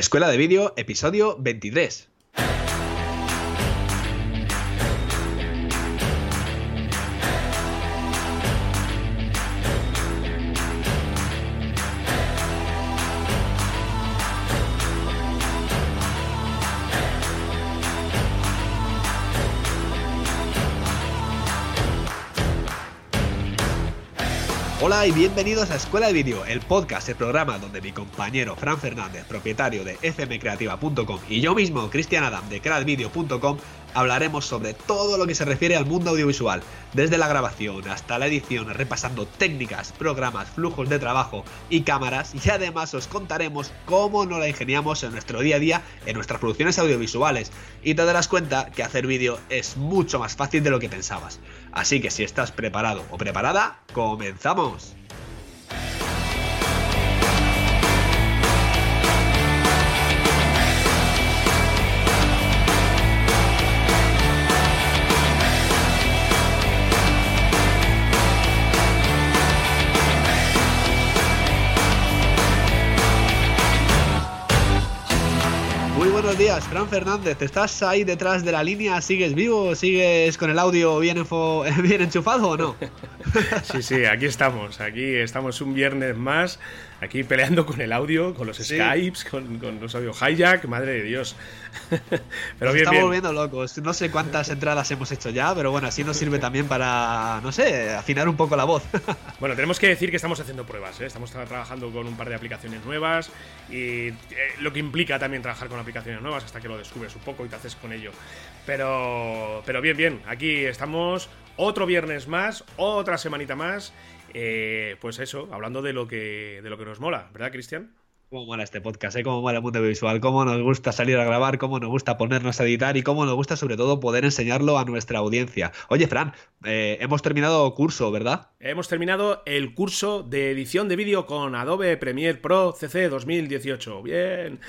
Escuela de Vídeo, episodio 23. Hola y bienvenidos a Escuela de Vídeo, el podcast, el programa donde mi compañero Fran Fernández, propietario de fmcreativa.com y yo mismo, Cristian Adam de cradvideo.com, hablaremos sobre todo lo que se refiere al mundo audiovisual, desde la grabación hasta la edición, repasando técnicas, programas, flujos de trabajo y cámaras, y además os contaremos cómo nos la ingeniamos en nuestro día a día en nuestras producciones audiovisuales, y te darás cuenta que hacer vídeo es mucho más fácil de lo que pensabas. Así que si estás preparado o preparada, comenzamos. Fran Fernández. ¿Estás ahí detrás de la línea? ¿Sigues vivo? ¿Sigues con el audio bien, enfo- bien enchufado o no? Sí, sí, aquí estamos. Aquí estamos un viernes más. Aquí peleando con el audio, con los Sí. Skypes, con, con los audio hijack. Madre de Dios. Pero Nos bien, estamos bien. volviendo locos. No sé cuántas entradas hemos hecho ya, pero bueno, así nos sirve también para, no sé, afinar un poco la voz. Bueno, tenemos que decir que estamos haciendo pruebas. ¿eh? Estamos tra- trabajando con un par de aplicaciones nuevas. Y eh, lo que implica también trabajar con aplicaciones nuevas hasta que lo descubres un poco y te haces con ello. Pero, pero bien, bien. Aquí estamos otro viernes más, otra semanita más. Eh, pues eso, hablando de lo que, de lo que nos mola, ¿verdad, Cristian? Cómo mola este podcast, ¿eh? Cómo mola el mundo visual, cómo nos gusta salir a grabar, cómo nos gusta ponernos a editar y cómo nos gusta sobre todo poder enseñarlo a nuestra audiencia. Oye, Fran, eh, hemos terminado curso, ¿verdad? Hemos terminado el curso de edición de vídeo con Adobe Premiere Pro CC 2018. Bien.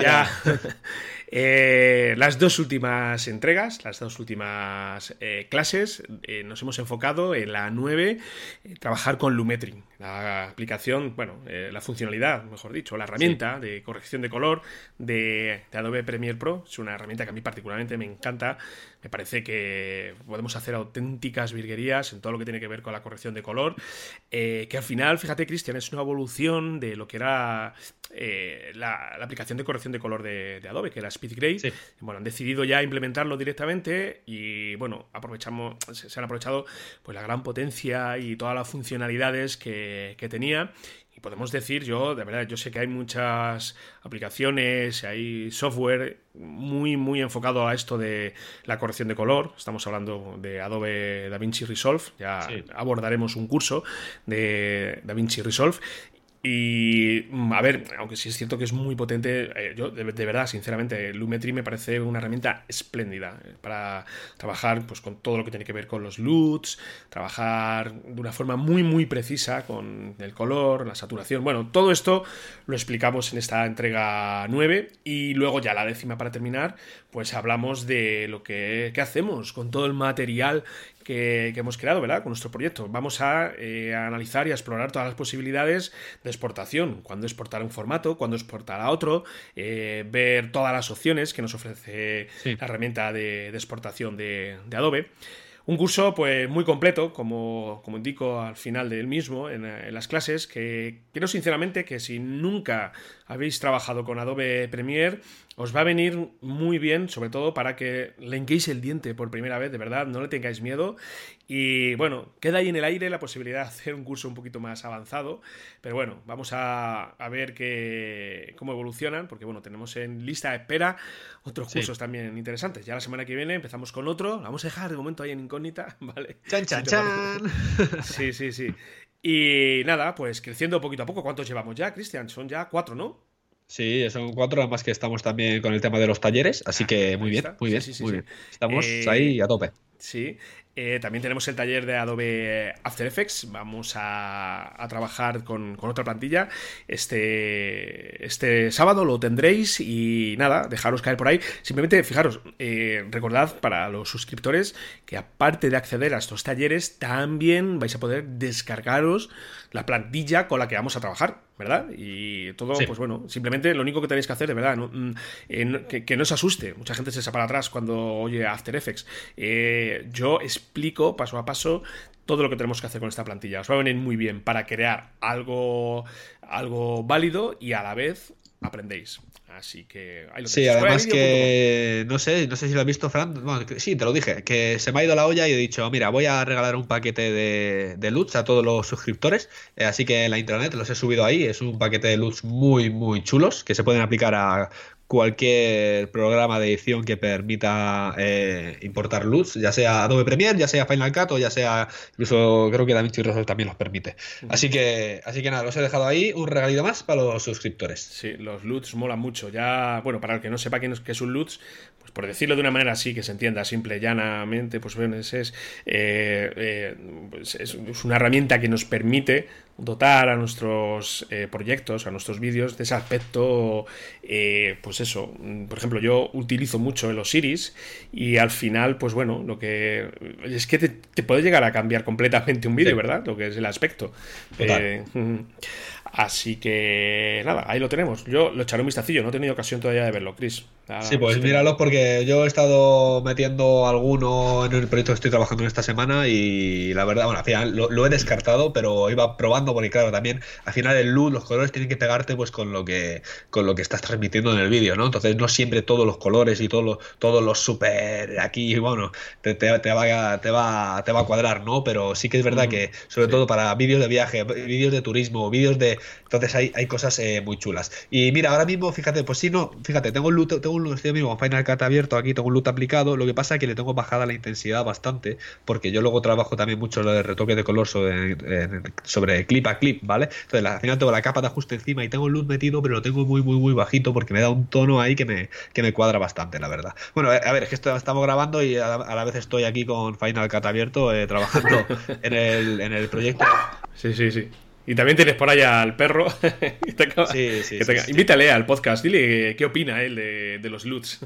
Ya. Eh, las dos últimas entregas, las dos últimas eh, clases, eh, nos hemos enfocado en la 9, eh, trabajar con Lumetri, la aplicación, bueno, eh, la funcionalidad, mejor dicho, la herramienta de corrección de color de, de Adobe Premiere Pro. Es una herramienta que a mí particularmente me encanta. Me parece que podemos hacer auténticas virguerías en todo lo que tiene que ver con la corrección de color. eh, que al final, fíjate, Cristian, es una evolución de lo que era eh, la, la aplicación de corrección de color de, de Adobe, que era SpeedGrade. Sí. Bueno, han decidido ya implementarlo directamente y, bueno, aprovechamos, se, se han aprovechado pues la gran potencia y todas las funcionalidades que, que tenía. Y podemos decir, yo, de verdad, yo sé que hay muchas aplicaciones, hay software muy, muy enfocado a esto de la corrección de color. Estamos hablando de Adobe DaVinci Resolve. Ya Sí. abordaremos un curso de DaVinci Resolve. Y mm, a ver, aunque sí es cierto que es muy potente, eh, yo de, verdad, sinceramente, Lumetri me parece una herramienta espléndida eh, para trabajar pues, con todo lo que tiene que ver con los LUTs, trabajar de una forma muy, muy precisa con el color, la saturación. Bueno, todo esto lo explicamos en esta entrega 9 y luego ya la décima para terminar, pues hablamos de lo que, que hacemos con todo el material que, que hemos creado, ¿verdad? Con nuestro proyecto. Vamos a, eh, a analizar y a explorar todas las posibilidades de exportación. Cuándo exportar un formato, cuándo exportar a otro, eh, ver todas las opciones que nos ofrece Sí. la herramienta de, de exportación de, de Adobe. Un curso pues muy completo, como, como indico al final del mismo, en, en las clases, que quiero sinceramente que si nunca habéis trabajado con Adobe Premiere, os va a venir muy bien, sobre todo para que le hinquéis el diente por primera vez, de verdad, no le tengáis miedo. Y bueno, queda ahí en el aire la posibilidad de hacer un curso un poquito más avanzado, pero bueno, vamos a, a ver que, cómo evolucionan, porque bueno, tenemos en lista de espera otros Sí. cursos también interesantes. Ya la semana que viene empezamos con otro, lo vamos a dejar de momento ahí en incógnita, ¿vale? Chan, chan, te chan. Sí, sí, sí. Y nada, pues creciendo poquito a poco. ¿Cuántos llevamos ya, Cristian? Son ya cuatro, ¿no? Sí, son cuatro, además que estamos también con el tema de los talleres, así que muy bien, muy bien, Sí, sí, sí, muy sí. bien. Estamos Eh, ahí a tope. Sí. Eh, también tenemos el taller de Adobe After Effects. Vamos a, trabajar con, otra plantilla. Este, este sábado lo tendréis y nada, dejaros caer por ahí. Simplemente, fijaros, eh, recordad para los suscriptores que aparte de acceder a estos talleres, también vais a poder descargaros la plantilla con la que vamos a trabajar. ¿verdad? Y todo, pues bueno, simplemente lo único que tenéis que hacer, de verdad, mm, eh, que, no os asuste. Mucha gente se para atrás cuando oye After Effects. Eh, yo explico paso a paso todo lo que tenemos que hacer con esta plantilla. Os va a venir muy bien para crear algo, algo válido y a la vez aprendéis. Así que ahí lo Sí, además que no sé, no sé si lo has visto, Fran. Bueno, sí, te lo dije, que se me ha ido la olla y he dicho, mira, voy a regalar un paquete de, de LUTs a todos los suscriptores. Eh, así que en la intranet los he subido ahí. Es un paquete de LUTs muy, muy chulos que se pueden aplicar a cualquier programa de edición que permita eh, importar luz, ya sea Adobe Premiere, ya sea Final Cut o ya sea incluso creo que DaVinci Resolve también los permite. Así que así que nada, los he dejado ahí un regalito más para los suscriptores. Sí, los LUTs molan mucho. Ya, bueno, para el que no sepa qué es un LUTs, pues por decirlo de una manera así que se entienda simple, llanamente, pues bueno, es, es, eh, eh, pues es una herramienta que nos permite dotar a nuestros eh, proyectos, a nuestros vídeos de ese aspecto, eh, pues eso, por ejemplo, yo utilizo mucho el Osiris y al final, pues bueno, lo que es que te, puede llegar a cambiar completamente un vídeo, ¿verdad? Lo que es el aspecto. Eh, Así que nada, ahí lo tenemos. Yo lo echaré un vistacillo, no he tenido ocasión todavía de verlo, Chris. sí, pues míralo porque yo he estado metiendo alguno en el proyecto que estoy trabajando en esta semana y la verdad, bueno, al final lo, he descartado, pero iba probando porque claro, también al final el luz, los colores tienen que pegarte pues con lo que con lo que estás transmitiendo en el vídeo, ¿no? Entonces no siempre todos los colores y todos los todos los super aquí, bueno, te, te, va, te, va, te va a cuadrar, ¿no? Pero sí que es verdad que sobre todo para vídeos de viaje, vídeos de turismo, vídeos de entonces hay, hay cosas eh, muy chulas. Y mira, ahora mismo, fíjate, pues sí, no, fíjate, tengo un loot, tengo un estoy mismo Final Cut abierto aquí, tengo un loot aplicado. Lo que pasa es que le tengo bajada la intensidad bastante, porque yo luego trabajo también mucho lo de retoque de color sobre, sobre clip a clip, ¿vale? Entonces al final tengo la capa de ajuste encima y tengo el loot metido, pero lo tengo muy, muy, muy bajito porque me da un tono ahí que me, que me cuadra bastante, la verdad. Bueno, a ver, es que esto, estamos grabando y a la, vez estoy aquí con Final Cut abierto, eh, trabajando en el, en el proyecto. Sí, sí, sí. Y también tienes por allá al perro. sí, sí, Invítale al podcast, dile qué opina él de, los loots.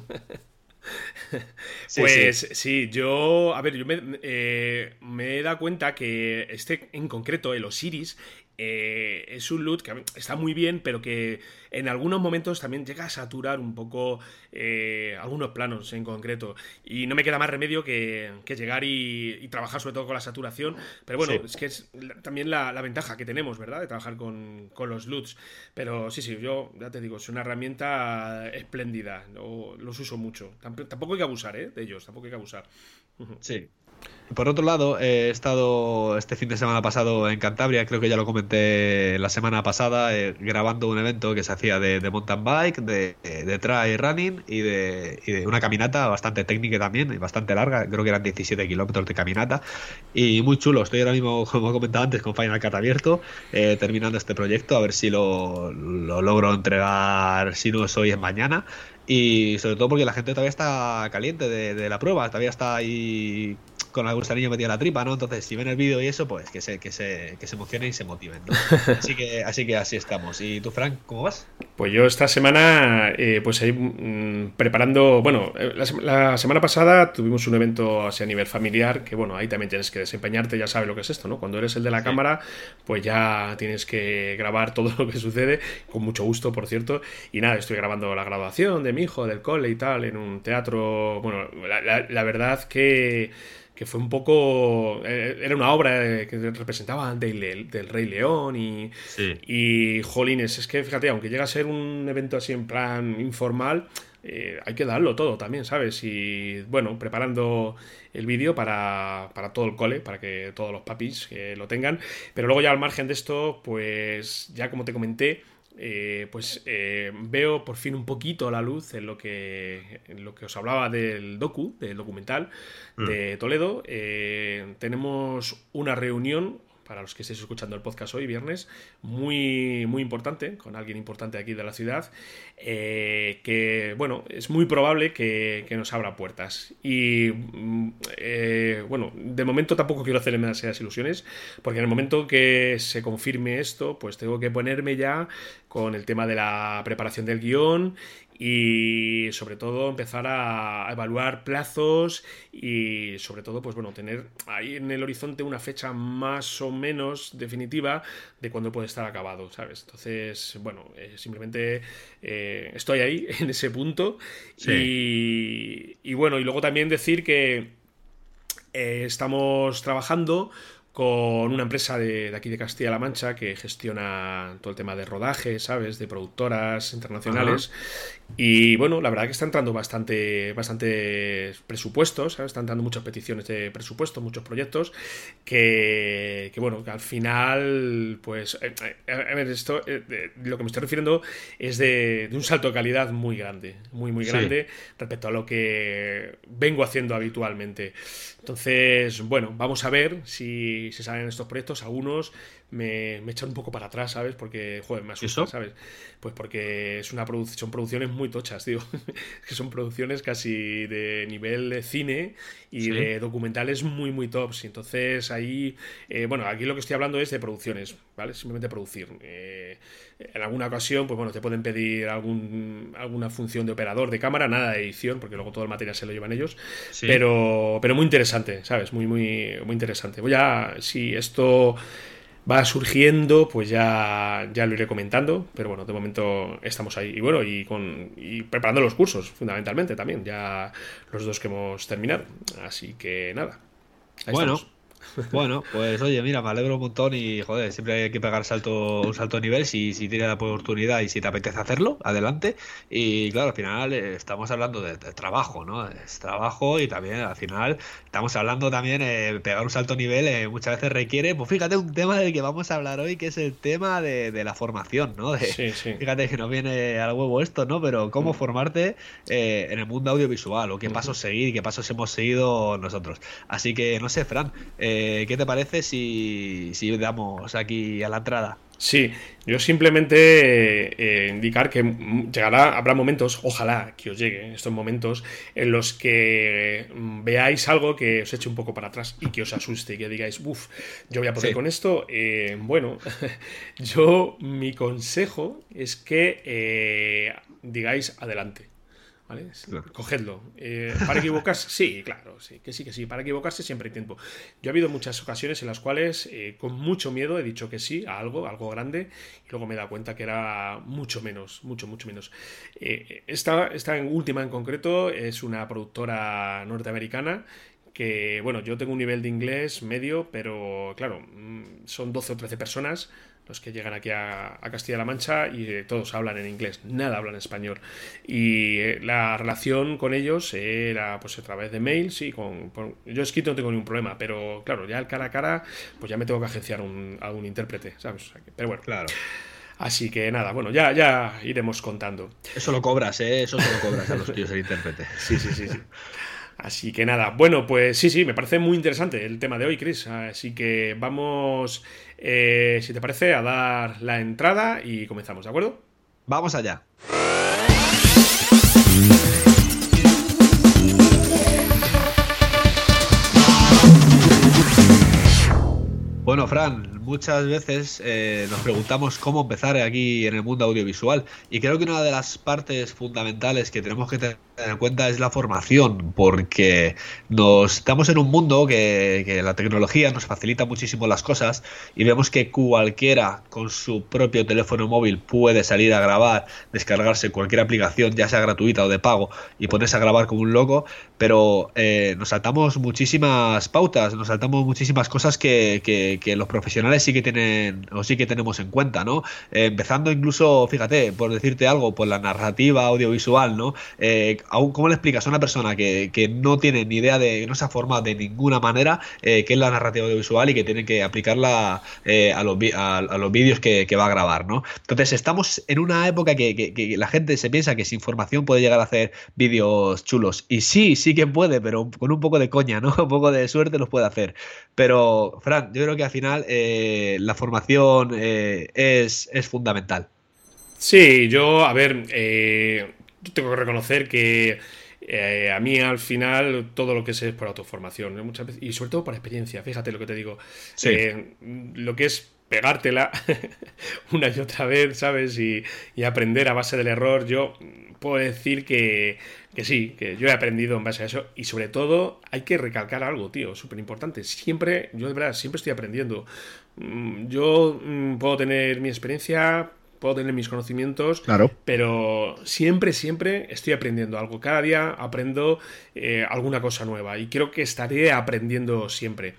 pues sí. yo, a ver, yo me, eh, me, he dado cuenta que este en concreto, el Osiris, eh, es un loot que está muy bien, pero que en algunos momentos también llega a saturar un poco eh, algunos planos en concreto. Y no me queda más remedio que, llegar y, trabajar sobre todo con la saturación. Pero bueno, es que es también la, ventaja que tenemos, ¿verdad? De trabajar con, los loots. Pero sí, sí, yo ya te digo, es una herramienta espléndida. los uso mucho. Tampoco hay que abusar, ¿eh? De ellos, tampoco hay que abusar. Sí, por otro lado, he estado este fin de semana pasado en Cantabria, creo que ya lo comenté la semana pasada, eh, grabando un evento que se hacía de, mountain bike, de, de trail running y de, una caminata bastante técnica también, y bastante larga, creo que eran 17 kilómetros de caminata, y muy chulo. Estoy ahora mismo, como he comentado antes, con Final Cut abierto, eh, terminando este proyecto, a ver si lo, lo logro entregar, si no es hoy, es mañana. Y sobre todo porque la gente todavía está caliente de, de la prueba, todavía está ahí con el gusanillo metido en la tripa, ¿no? Entonces, si ven el vídeo y eso, pues que se, que se, que se emocionen y se motiven, ¿no? Así que, así que así estamos. ¿Y tú, Frank, cómo vas? Pues yo esta semana, eh, pues ahí mm, preparando, bueno, eh, la, semana pasada tuvimos un evento así a nivel familiar, que bueno, ahí también tienes que desempeñarte, ya sabes lo que es esto, ¿no? Cuando eres el de la cámara, pues ya tienes que grabar todo lo que sucede, con mucho gusto, por cierto. Y nada, estoy grabando la graduación de mi hijo, del cole y tal, en un teatro, bueno, la verdad que que fue un poco. Eh, era una obra que representaba del, del Rey León y. Y, jolines, es que fíjate, aunque llega a ser un evento así en plan informal, eh, hay que darlo todo también, ¿sabes? Y bueno, preparando el vídeo para, para, todo el cole, para que todos los papis lo tengan. Pero luego ya al margen de esto, pues ya como te comenté, eh, pues eh, veo por fin un poquito la luz en lo que, en lo que os hablaba del docu, del documental mm. de Toledo. Eh, tenemos una reunión para los que estéis escuchando el podcast hoy, viernes, muy, muy importante, con alguien importante aquí de la ciudad, eh, que, bueno, es muy probable que, nos abra puertas. Y, mm, eh, bueno, de momento tampoco quiero hacerme demasiadas ilusiones, porque en el momento que se confirme esto, pues tengo que ponerme ya con el tema de la preparación del guion y sobre todo empezar a evaluar plazos y sobre todo pues bueno tener ahí en el horizonte una fecha más o menos definitiva de cuándo puede estar acabado sabes entonces bueno eh, simplemente eh, estoy ahí en ese punto. Y, y, bueno y luego también decir que eh, estamos trabajando con una empresa de, aquí de Castilla-La Mancha que gestiona todo el tema de rodaje, ¿sabes? De productoras internacionales. Y bueno, la verdad que está entrando bastante, bastante presupuestos, ¿sabes? Están entrando muchas peticiones de presupuesto, muchos proyectos, que, que bueno, que al final, pues, eh, eh, a ver, esto, eh, lo que me estoy refiriendo es de, un salto de calidad muy grande, muy, muy grande respecto a lo que vengo haciendo habitualmente. Entonces, bueno, vamos a ver si se salen estos proyectos. Algunos me, echan un poco para atrás, ¿sabes? Porque, joder, me asusta, ¿sabes? Pues porque es una son producciones muy tochas, tío. que son producciones casi de nivel de cine y de documentales muy, muy tops. Entonces ahí, eh, bueno, aquí lo que estoy hablando es de producciones, ¿vale? Simplemente producir. Eh, en alguna ocasión, pues bueno, te pueden pedir algún, alguna función de operador de cámara, nada de edición, porque luego todo el material se lo llevan ellos. Pero, pero muy interesante, ¿sabes? Muy, muy, muy interesante. Voy a, si esto va surgiendo, pues ya, ya lo iré comentando, pero bueno, de momento estamos ahí. Y bueno, y, con, y preparando los cursos, fundamentalmente también, ya los dos que hemos terminado. Así que nada. bueno, bueno, pues oye, mira, me alegro un montón y joder, siempre hay que pegar salto, un salto de nivel si, si tienes la oportunidad y si te apetece hacerlo, adelante. Y claro, al final eh, estamos hablando de, trabajo, ¿no? Es trabajo y también al final estamos hablando también de eh, pegar un salto de nivel eh, muchas veces requiere, pues fíjate, un tema del que vamos a hablar hoy que es el tema de, la formación, ¿no? sí, sí. Fíjate que no viene al huevo esto, ¿no? Pero cómo mm. formarte en el mundo audiovisual o qué pasos seguir y qué pasos hemos seguido nosotros. Así que no sé, Fran. Eh, ¿Qué te parece si, si damos aquí a la entrada? Sí, yo simplemente eh, indicar que llegará, habrá momentos, ojalá que os lleguen estos momentos, en los que mm, veáis algo que os eche un poco para atrás y que os asuste y que digáis, uff, yo voy a poner con esto. Eh, bueno, yo mi consejo es que digáis adelante. Cogedlo. Eh, ¿Para equivocarse? Sí, claro, sí, que sí, que sí. Para equivocarse siempre hay tiempo. Yo ha habido muchas ocasiones en las cuales, eh, con mucho miedo, he dicho que sí a algo, algo grande, y luego me he dado cuenta que era mucho menos, mucho, mucho menos. Eh, esta, esta última en concreto es una productora norteamericana que, bueno, yo tengo un nivel de inglés medio, pero claro, mm, son 12 o 13 personas los que llegan aquí a, Castilla-La Mancha y eh, todos hablan en inglés, nada hablan español. Y eh, la relación con ellos era pues a través de mails y con, yo escrito no tengo ningún problema, pero claro, ya el cara a cara, pues ya me tengo que agenciar un, a un intérprete, ¿sabes? Pero bueno. Claro. Así que nada, bueno, ya, ya iremos contando. Eso lo cobras, ¿eh? Eso se lo cobras a los tíos el intérprete. Sí, sí, sí, sí. Así que nada, bueno, pues sí, sí, me parece muy interesante el tema de hoy, Chris. Así que vamos, eh, si te parece, a dar la entrada y comenzamos, ¿de acuerdo? Vamos allá. Bueno, Fran, muchas veces eh, nos preguntamos cómo empezar aquí en el mundo audiovisual. Y creo que una de las partes fundamentales que tenemos que tener en cuenta es la formación, porque nos estamos en un mundo que, la tecnología nos facilita muchísimo las cosas y vemos que cualquiera con su propio teléfono móvil puede salir a grabar, descargarse cualquier aplicación, ya sea gratuita o de pago, y ponerse a grabar como un loco, pero eh, nos saltamos muchísimas pautas, nos saltamos muchísimas cosas que, los profesionales sí que tienen o sí que tenemos en cuenta, ¿no? Eh, empezando incluso, fíjate, por decirte algo, por la narrativa audiovisual, ¿no? Eh, ¿cómo le explicas a una persona que, no tiene ni idea de, no se ha formado de ninguna manera qué es la narrativa audiovisual y que tiene que aplicarla eh, a los, vídeos que, va a grabar, ¿no? Entonces, estamos en una época que, la gente se piensa que sin formación puede llegar a hacer vídeos chulos. Y sí, sí que puede, pero con un poco de coña, ¿no? Un poco de suerte los puede hacer. Pero, Fran, yo creo que al final eh, la formación eh, es, es, fundamental. Sí, yo, a ver, yo tengo que reconocer que a mí al final todo lo que sé es por autoformación, muchas veces, y sobre todo por experiencia, fíjate lo que te digo. lo que es pegártela una y otra vez, ¿sabes? Y, y, aprender a base del error. Yo puedo decir que, que, sí, que yo he aprendido en base a eso. Y sobre todo, hay que recalcar algo, tío, súper importante. Siempre, yo de verdad, siempre estoy aprendiendo. Mm, yo mm, puedo tener mi experiencia, puedo tener mis conocimientos, claro. pero siempre, siempre estoy aprendiendo algo. Cada día aprendo eh, alguna cosa nueva y creo que estaré aprendiendo siempre.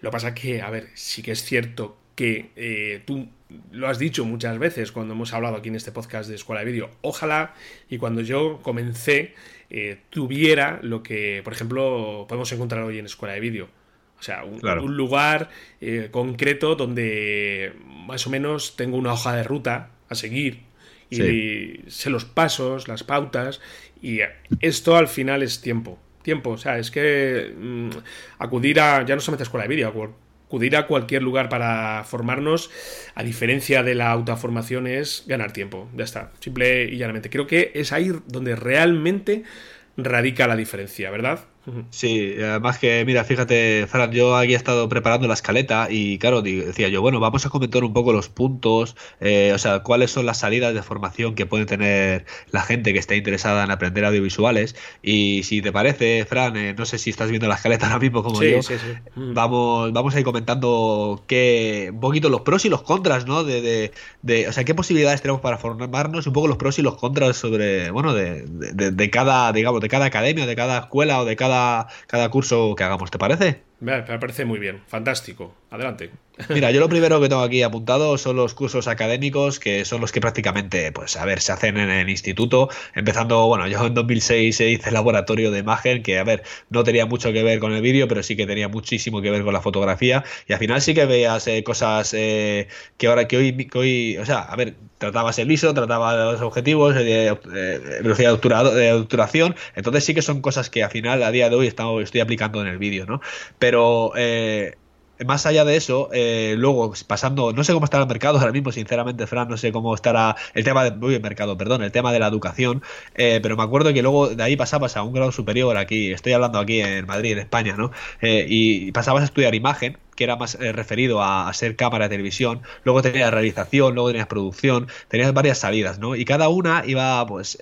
Lo que pasa que, a ver, sí que es cierto que eh, tú lo has dicho muchas veces cuando hemos hablado aquí en este podcast de Escuela de Vídeo. Ojalá y cuando yo comencé eh, tuviera lo que, por ejemplo, podemos encontrar hoy en Escuela de Vídeo. O sea, un, lugar eh, concreto donde más o menos tengo una hoja de ruta a seguir y sé los pasos, las pautas y esto al final es tiempo. Tiempo, o sea, es que mm, acudir a, ya no solamente a Escuela de Vídeo, acudir a cualquier lugar para formarnos, a diferencia de la autoformación, es ganar tiempo. Ya está, simple y llanamente. Creo que es ahí donde realmente radica la diferencia, ¿verdad? Sí, además que, mira, fíjate, Fran, yo aquí he estado preparando la escaleta y, claro, decía yo, bueno, vamos a comentar un poco los puntos, eh, o sea, cuáles son las salidas de formación que puede tener la gente que esté interesada en aprender audiovisuales. Y si te parece, Fran, eh, no sé si estás viendo la escaleta ahora mismo como yo, mm. vamos, vamos a ir comentando qué, un poquito los pros y los contras, ¿no? De, de, o sea, qué posibilidades tenemos para formarnos, un poco los pros y los contras sobre, bueno, de, de cada, digamos, de cada academia, de cada escuela o de cada cada, curso que hagamos, ¿te parece? Me parece muy bien, fantástico. Adelante. Mira, yo lo primero que tengo aquí apuntado son los cursos académicos, que son los que prácticamente, pues a ver, se hacen en el instituto. Empezando, bueno, yo en 2006 hice laboratorio de imagen, que a ver, no tenía mucho que ver con el vídeo, pero sí que tenía muchísimo que ver con la fotografía. Y al final sí que veías eh, cosas eh, que ahora que hoy, que hoy, o sea, a ver, tratabas el ISO, trataba los objetivos, de, velocidad de obturación. Entonces sí que son cosas que al final, a día de hoy, estoy aplicando en el vídeo, ¿no? Pero eh, más allá de eso, eh, luego pasando, no sé cómo estará el mercado ahora mismo, sinceramente, Fran, no sé cómo estará el tema del mercado, perdón, el tema de la educación, eh, pero me acuerdo que luego de ahí pasabas a un grado superior aquí, estoy hablando aquí en Madrid, en España, ¿no? Eh, y pasabas a estudiar imagen, que era más referido a, ser cámara de televisión, luego tenías realización, luego tenías producción, tenías varias salidas, ¿no? Y cada una iba, pues,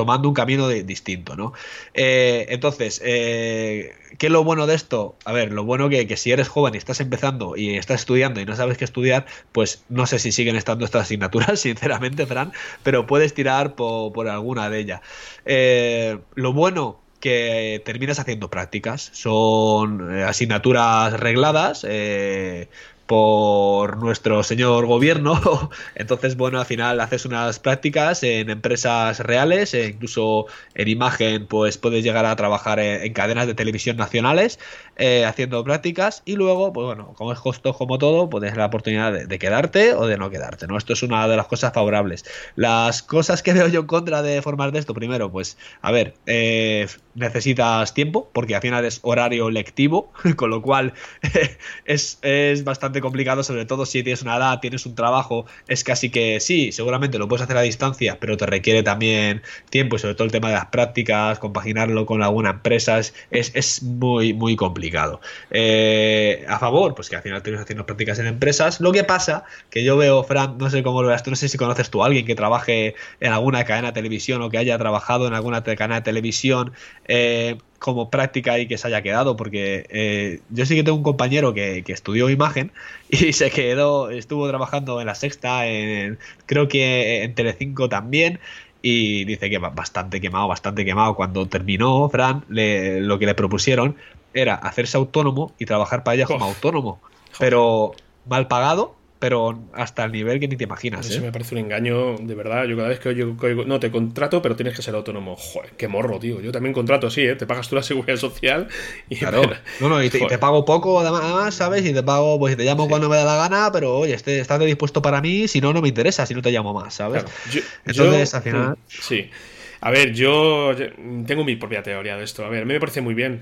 tomando un camino distinto, ¿no? Eh, entonces, eh, ¿qué es lo bueno de esto? A ver, lo bueno que, que si eres joven y estás empezando y estás estudiando y no sabes qué estudiar, pues no sé si siguen estando estas asignaturas, sinceramente, Fran, pero puedes tirar por, alguna de ellas. Eh, lo bueno que terminas haciendo prácticas. Son asignaturas regladas, por nuestro señor gobierno. Entonces, bueno, al final haces unas prácticas en empresas reales, e incluso en imagen, pues puedes llegar a trabajar en, cadenas de televisión nacionales eh, haciendo prácticas y luego, pues bueno, como es justo como todo, puedes la oportunidad de, quedarte o de no quedarte, ¿no? Esto es una de las cosas favorables. Las cosas que veo yo en contra de formar de esto, primero, pues, a ver, eh, necesitas tiempo, porque al final es horario lectivo, con lo cual es, es bastante complicado, sobre todo si tienes una edad, tienes un trabajo, es casi que sí, seguramente lo puedes hacer a distancia, pero te requiere también tiempo y sobre todo el tema de las prácticas, compaginarlo con alguna empresa, es, es muy, muy complicado. Eh, a favor, pues que al final tienes haciendo prácticas en empresas. Lo que pasa, que yo veo, Fran, no sé cómo lo veas tú, no sé si conoces tú a alguien que trabaje en alguna cadena de televisión o que haya trabajado en alguna cadena de televisión. Eh, como práctica y que se haya quedado, porque eh, yo sí que tengo un compañero que, estudió imagen y se quedó, estuvo trabajando en la sexta, en, creo que en Telecinco también, y dice que bastante quemado, bastante quemado. Cuando terminó, Fran, lo que le propusieron era hacerse autónomo y trabajar para ella como autónomo, pero mal pagado pero hasta el nivel que ni te imaginas. Eso ¿eh? me parece un engaño, de verdad. Yo cada vez que oigo, no te contrato, pero tienes que ser autónomo. Joder, qué morro, tío. Yo también contrato así, ¿eh? Te pagas tú la seguridad social y. Claro. No, no, y te, pago poco además, ¿sabes? Y te pago, pues te llamo cuando me da la gana, pero oye, este, estás dispuesto para mí, si no, no me interesa, si no te llamo más, ¿sabes? Entonces, al final. Sí. A ver, yo tengo mi propia teoría de esto. A ver, a mí me parece muy bien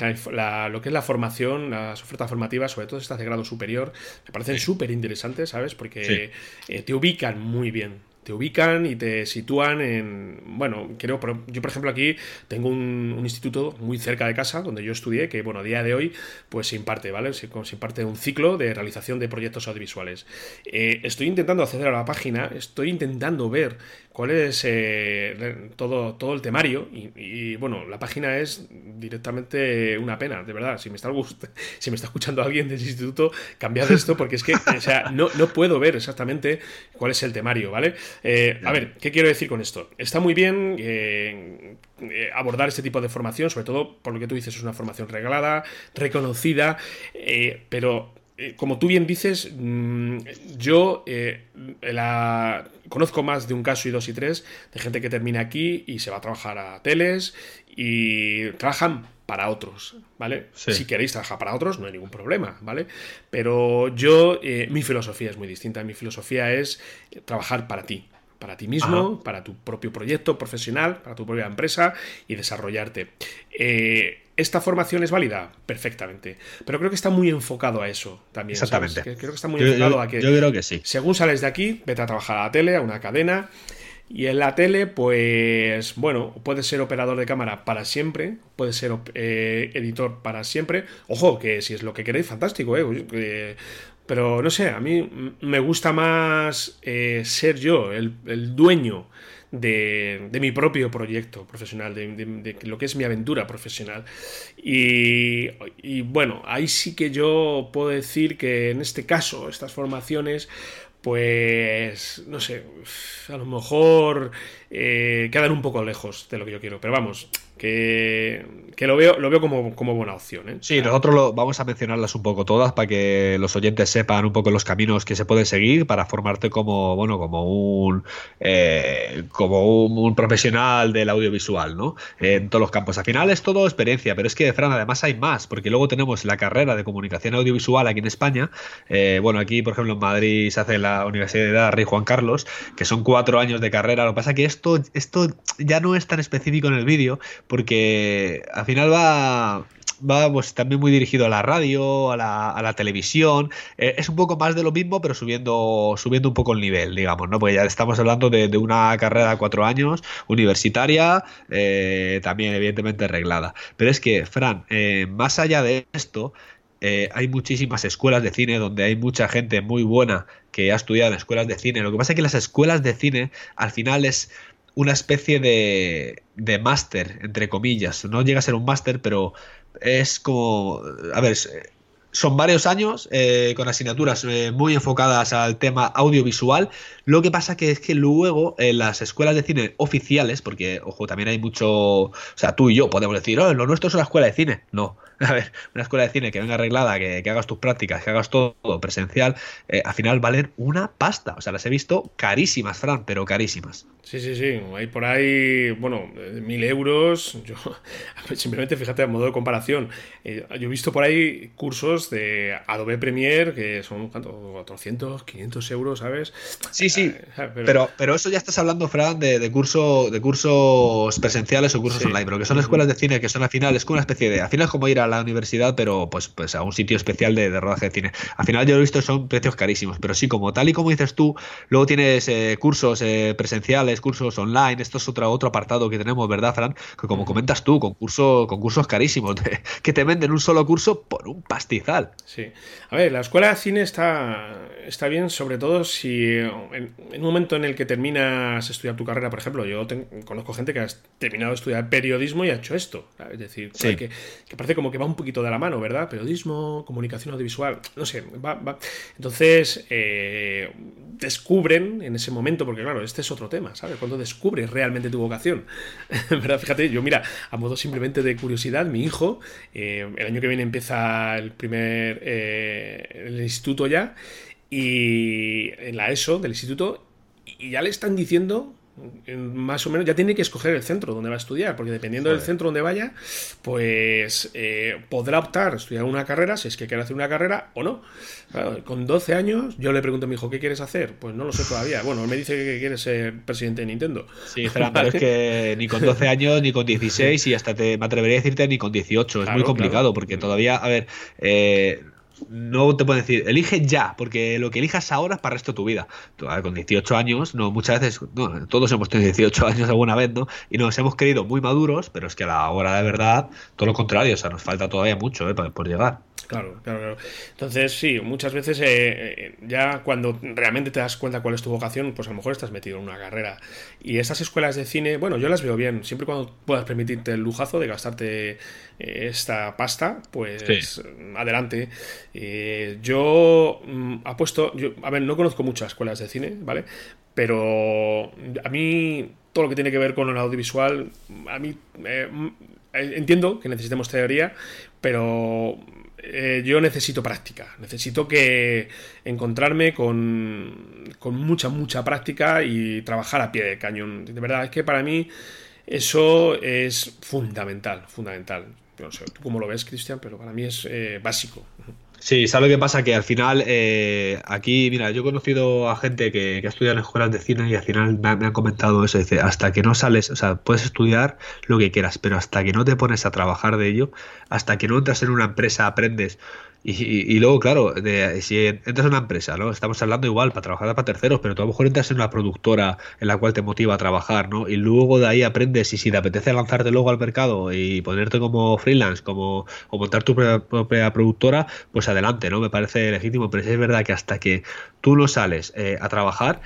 lo que es la formación, las ofertas formativas, sobre todo estas de grado superior, me parecen súper interesantes, ¿sabes? Porque eh, te ubican muy bien te ubican y te sitúan en. Bueno, creo, yo por ejemplo aquí tengo un, instituto muy cerca de casa donde yo estudié, que bueno, a día de hoy pues se imparte, ¿vale? Se, imparte un ciclo de realización de proyectos audiovisuales. Eh, estoy intentando acceder a la página, estoy intentando ver cuál es eh, todo, todo el temario y, bueno, la página es directamente una pena, de verdad. Si me está, si me está escuchando alguien del instituto, cambiad esto porque es que, o sea, no, no puedo ver exactamente cuál es el temario, ¿vale? Eh, a ver, ¿qué quiero decir con esto? Está muy bien eh, abordar este tipo de formación, sobre todo por lo que tú dices, es una formación regalada, reconocida, pero eh, como tú bien dices, mm, yo eh, la, conozco más de un caso y dos y tres de gente que termina aquí y se va a trabajar a teles y trabajan para otros, ¿vale? Si queréis trabajar para otros, no hay ningún problema, ¿vale? Pero yo, eh, mi filosofía es muy distinta. Mi filosofía es trabajar para ti, para ti mismo, para tu propio proyecto profesional, para tu propia empresa y desarrollarte. ¿Esta formación es válida? Perfectamente. Pero creo que está muy enfocado a eso también. Exactamente. Creo que está muy enfocado a que. Yo creo que sí. Según sales de aquí, vete a trabajar a la tele, a una cadena. Y en la tele, pues bueno, puedes ser operador de cámara para siempre, puedes ser eh, editor para siempre. Ojo, que si es lo que queréis, fantástico, ¿eh? pero no sé, a mí me gusta más eh, ser yo, el, el dueño de, mi propio proyecto profesional, de, lo que es mi aventura profesional. Y, y bueno, ahí sí que yo puedo decir que en este caso, estas formaciones, pues no sé, a lo mejor eh, quedan un poco lejos de lo que yo quiero. Pero vamos, que, lo veo, lo veo como, buena opción. ¿eh? Sí, nosotros lo, vamos a mencionarlas un poco todas para que los oyentes sepan un poco los caminos que se pueden seguir para formarte como, bueno, como un eh, como un, profesional del audiovisual, ¿no? En todos los campos. Al final es todo experiencia, pero es que, Fran, además hay más, porque luego tenemos la carrera de comunicación audiovisual aquí en España. Eh, bueno, aquí, por ejemplo, en Madrid se hace la Universidad Rey Juan Carlos, que son cuatro años de carrera. Lo que pasa es que esto, esto ya no es tan específico en el vídeo, porque al final va, va pues, también muy dirigido a la radio, a la, televisión. Eh, es un poco más de lo mismo, pero subiendo, subiendo un poco el nivel, digamos, ¿no? Porque ya estamos hablando de, una carrera de cuatro años, universitaria, eh, también evidentemente reglada. Pero es que, Fran, eh, más allá de esto, hay muchísimas escuelas de cine donde hay mucha gente muy buena que ha estudiado en escuelas de cine. Lo que pasa es que las escuelas de cine al final es una especie de, de máster, entre comillas. No llega a ser un máster, pero es como, a ver, son varios años eh, con asignaturas eh, muy enfocadas al tema audiovisual. Lo que pasa que es que luego en las escuelas de cine oficiales, porque ojo, también hay mucho, o sea, tú y yo podemos decir, oh, lo nuestro es una escuela de cine. No, a ver, una escuela de cine que venga arreglada, que, hagas tus prácticas, que hagas todo presencial, eh, al final valen una pasta. O sea, las he visto carísimas, Fran, pero carísimas. Sí, sí, sí. Hay por ahí, bueno, mil euros. Yo, simplemente fíjate a modo de comparación. Eh, yo he visto por ahí cursos de Adobe Premiere que son, ¿cuánto? 400, 500 euros, ¿sabes? Sí, sí. Eh, pero... pero, eso ya estás hablando, Fran, de, curso, de cursos presenciales o cursos online. Pero que son escuelas de cine que son al final, es como una especie de. Al final es como ir a la universidad, pero pues, pues a un sitio especial de, rodaje de cine. Al final yo he visto son precios carísimos, pero sí, como tal y como dices tú, luego tienes eh, cursos eh, presenciales, cursos online, esto es otro, otro apartado que tenemos, ¿verdad, Fran? Que como comentas tú, con, con cursos carísimos, que te venden un solo curso por un pastizal. Sí. A ver, la escuela de cine está, está bien, sobre todo si en, un momento en el que terminas estudiar tu carrera, por ejemplo, yo conozco gente que ha terminado de estudiar periodismo y ha hecho esto. Es decir, que, que parece como que va un poquito de la mano, ¿verdad? Periodismo, comunicación audiovisual, no sé, va, va. Entonces, eh, descubren en ese momento, porque claro, este es otro tema, ¿sabes? Cuando descubres realmente tu vocación, ¿verdad? Fíjate, yo mira, a modo simplemente de curiosidad, mi hijo, eh, el año que viene empieza el primer, eh, el instituto ya, y en la ESO del instituto, y ya le están diciendo más o menos ya tiene que escoger el centro donde va a estudiar, porque dependiendo del centro donde vaya, pues eh, podrá optar a estudiar una carrera, si es que quiere hacer una carrera o no. con 12 años yo le pregunto a mi hijo, ¿qué quieres hacer? Pues no lo sé todavía. Bueno, él me dice que quiere ser presidente de Nintendo. Sí, pero es que ni con 12 años, ni con 16, y hasta te, me atrevería a decirte ni con 18. es muy complicado, porque todavía, a ver, eh, no te puedo decir, elige ya, porque lo que elijas ahora es para el resto de tu vida. con 18 años, no, muchas veces, no, todos hemos tenido 18 años alguna vez, ¿no? Y nos hemos creído muy maduros, pero es que a la hora de verdad, todo lo contrario, o sea, nos falta todavía mucho, ¿eh? por llegar. Claro, claro, claro. Entonces, sí, muchas veces eh, eh, ya cuando realmente te das cuenta cuál es tu vocación, pues a lo mejor estás metido en una carrera. Y esas escuelas de cine, bueno, yo las veo bien, siempre cuando puedas permitirte el lujazo de gastarte eh, esta pasta, pues adelante. yo mm, apuesto, yo, a ver, no conozco muchas escuelas de cine, ¿vale? Pero a mí todo lo que tiene que ver con el audiovisual, a mí mm, entiendo que necesitemos teoría, pero eh, yo necesito práctica, necesito que encontrarme con, con, mucha, mucha práctica y trabajar a pie de cañón. De verdad, es que para mí eso es fundamental, fundamental. No sé cómo lo ves, Cristian, pero para mí es eh, básico. Sí, ¿sabes lo que pasa? Que al final, eh, aquí, mira, yo he conocido a gente que, que, ha estudiado en escuelas de cine y al final me, me, han comentado eso. Dice, hasta que no sales, o sea, puedes estudiar lo que quieras, pero hasta que no te pones a trabajar de ello, hasta que no entras en una empresa, aprendes y, luego, claro, si entras en una empresa, ¿no? Estamos hablando igual para trabajar para terceros, pero tú a lo mejor entras en una productora en la cual te motiva a trabajar, ¿no? Y luego de ahí aprendes y si te apetece lanzarte luego al mercado y ponerte como freelance, como o montar tu propia, productora, pues adelante, ¿no? Me parece legítimo, pero es verdad que hasta que tú no sales eh, a trabajar,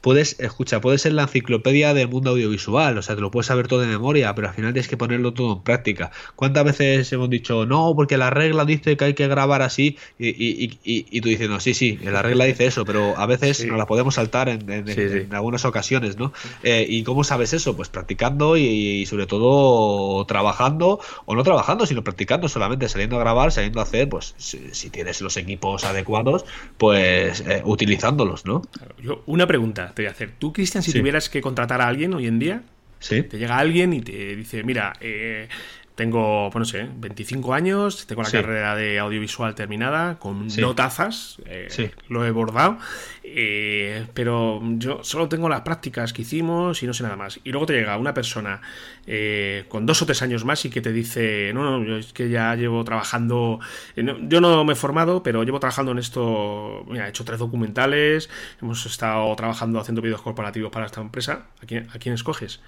puedes, escucha, puedes ser la enciclopedia del mundo audiovisual, o sea, te lo puedes saber todo de memoria, pero al final tienes que ponerlo todo en práctica. ¿Cuántas veces hemos dicho, no, porque la regla dice que hay que grabar así, y, y, y, y tú diciendo, sí, sí, la regla dice eso, pero a veces nos la podemos saltar en, algunas ocasiones, ¿no? Eh, ¿Y cómo sabes eso? Pues practicando y, sobre todo trabajando, o no trabajando, sino practicando, solamente saliendo a grabar, saliendo a hacer, pues si, tienes los equipos adecuados, pues eh, utilizándolos, ¿no? Yo, una pregunta te voy a hacer. Tú, Cristian, si tuvieras que contratar a alguien hoy en día, ¿Sí? te llega alguien y te dice, mira, eh, tengo, pues no sé, 25 años, tengo la carrera de audiovisual terminada, con notazas, eh, lo he bordado, eh, pero yo solo tengo las prácticas que hicimos y no sé nada más. Y luego te llega una persona eh, con dos o tres años más y que te dice, no, no, es que ya llevo trabajando, yo no me he formado, pero llevo trabajando en esto, mira, he hecho tres documentales, hemos estado trabajando haciendo vídeos corporativos para esta empresa, ¿a quién, a quién escoges?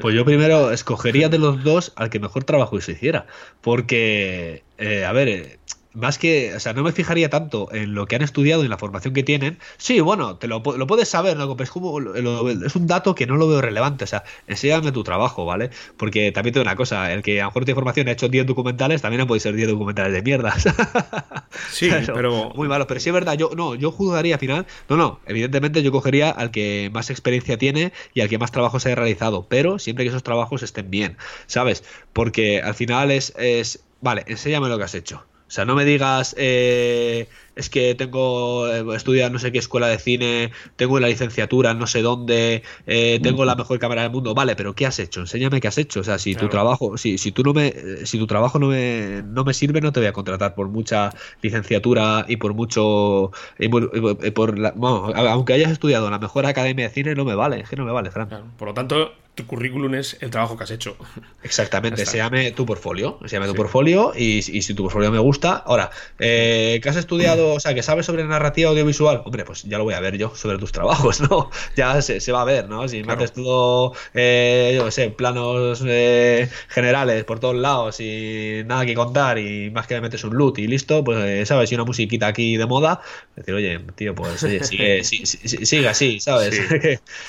Pues yo primero escogería de los dos al que mejor trabajo se hiciera. Porque, eh, a ver, eh, más que, o sea, no me fijaría tanto en lo que han estudiado y en la formación que tienen. Sí, bueno, te lo, lo puedes saber, ¿no? es, como, es un dato que no lo veo relevante. O sea, enséñame tu trabajo, ¿vale? Porque también tengo una cosa, el que a lo mejor tiene formación ha hecho 10 documentales, también puede ser 10 documentales de mierda. sí, pero... Muy malo, pero sí es verdad, yo no, yo juzgaría al final, no, no, evidentemente yo cogería al que más experiencia tiene y al que más trabajo se haya realizado, pero siempre que esos trabajos estén bien, ¿sabes? Porque al final es, es vale, enséñame lo que has hecho o sea, no me digas, eh, es que tengo eh, estudiado no sé qué escuela de cine, tengo la licenciatura no sé dónde, eh, tengo la mejor cámara del mundo. Vale, pero ¿qué has hecho? Enséñame qué has hecho. O sea, si tu trabajo, si, si tú no me, si tu trabajo no me, no me sirve, no te voy a contratar por mucha licenciatura y por mucho, y por, aunque hayas estudiado en la mejor academia de cine, no me vale, es que no me vale, Fran. Por lo tanto, tu currículum es el trabajo que has hecho. Exactamente, se llame tu portfolio, se llame tu portfolio y, si tu portfolio me gusta, ahora, eh, que has estudiado, o sea, que sabes sobre narrativa audiovisual, hombre, pues ya lo voy a ver yo sobre tus trabajos, ¿no? Ya se, va a ver, ¿no? Si me haces todo, eh, yo qué sé, planos eh, generales por todos lados y nada que contar y más que me metes un loot y listo, pues, ¿sabes? Y una musiquita aquí de moda, decir, oye, tío, pues sigue, sigue, sigue, así, ¿sabes?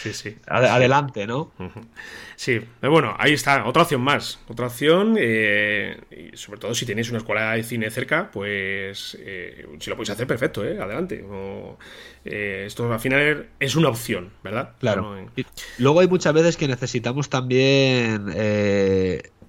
Sí, sí, Adelante, ¿no? Sí, pero bueno, ahí está, otra opción más. Otra opción, eh, y sobre todo si tenéis una escuela de cine cerca, pues eh, si lo podéis hacer, perfecto, ¿eh? adelante. Eh, esto al final es una opción, ¿verdad? Claro. luego hay muchas veces que necesitamos también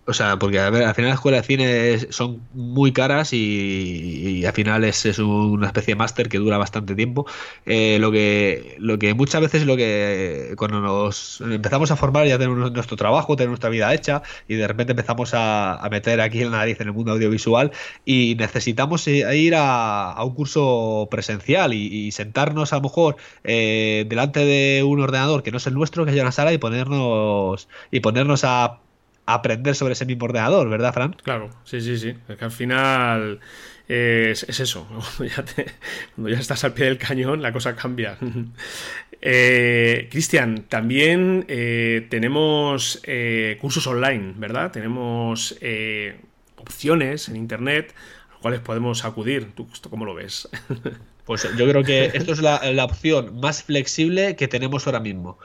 o sea, porque a ver, al final la escuela de cine son muy caras y, al final es, es, una especie de máster que dura bastante tiempo. Eh, lo que lo que muchas veces lo que cuando nos empezamos a formar ya tenemos nuestro trabajo, tenemos nuestra vida hecha y de repente empezamos a, meter aquí el nariz en el mundo audiovisual y necesitamos ir a, un curso presencial y, sentarnos a lo mejor eh, delante de un ordenador que no es el nuestro, que haya una sala y ponernos y ponernos a aprender sobre ese mismo ordenador, ¿verdad, Fran? Claro, sí, sí, sí. Es que al final es, eso. Cuando ya, estás al pie del cañón, la cosa cambia. Eh, Cristian, también eh, tenemos eh, cursos online, ¿verdad? Tenemos opciones en Internet a las cuales podemos acudir. ¿Tú esto cómo lo ves? Pues yo creo que esto es la opción más flexible que tenemos ahora mismo.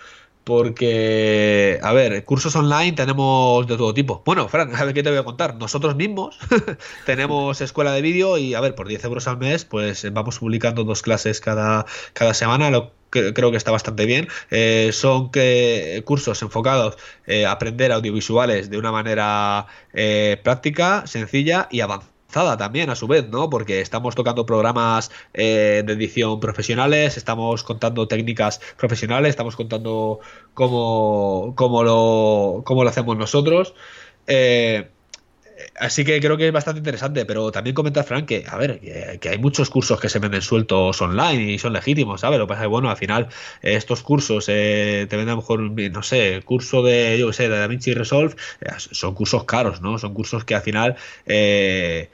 Porque, a ver, cursos online tenemos de todo tipo. Bueno, Fran, a ver qué te voy a contar. Nosotros mismos tenemos escuela de vídeo y, a ver, por 10 euros al mes, pues vamos publicando dos clases cada, cada semana, lo que creo que está bastante bien. Eh, son que, cursos enfocados eh, a aprender audiovisuales de una manera eh, práctica, sencilla y avanzada también a su vez, ¿no? Porque estamos tocando programas eh, de edición profesionales, estamos contando técnicas profesionales, estamos contando cómo, cómo, lo, cómo lo hacemos nosotros. Eh, así que creo que es bastante interesante, pero también comenta Frank que, a ver, que, hay muchos cursos que se venden sueltos online y son legítimos, ¿sabes? Lo que pasa es que, bueno, al final estos cursos eh, te venden a lo mejor, no sé, curso de, yo qué sé, de DaVinci Resolve, son cursos caros, ¿no? Son cursos que al final... Eh,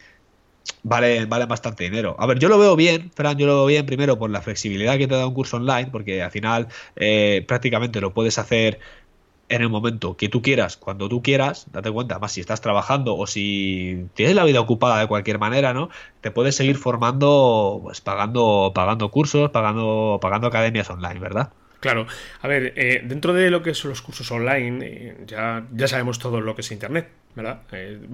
vale, vale bastante dinero. A ver, yo lo veo bien, Fran, yo lo veo bien primero por la flexibilidad que te da un curso online, porque al final eh, prácticamente lo puedes hacer en el momento que tú quieras, cuando tú quieras, date cuenta, más si estás trabajando o si tienes la vida ocupada de cualquier manera, ¿no? Te puedes seguir formando, pues pagando, pagando cursos, pagando, pagando academias online, ¿verdad? Claro, a ver, eh, dentro de lo que son los cursos online, eh, ya, ya sabemos todo lo que es Internet. ¿verdad?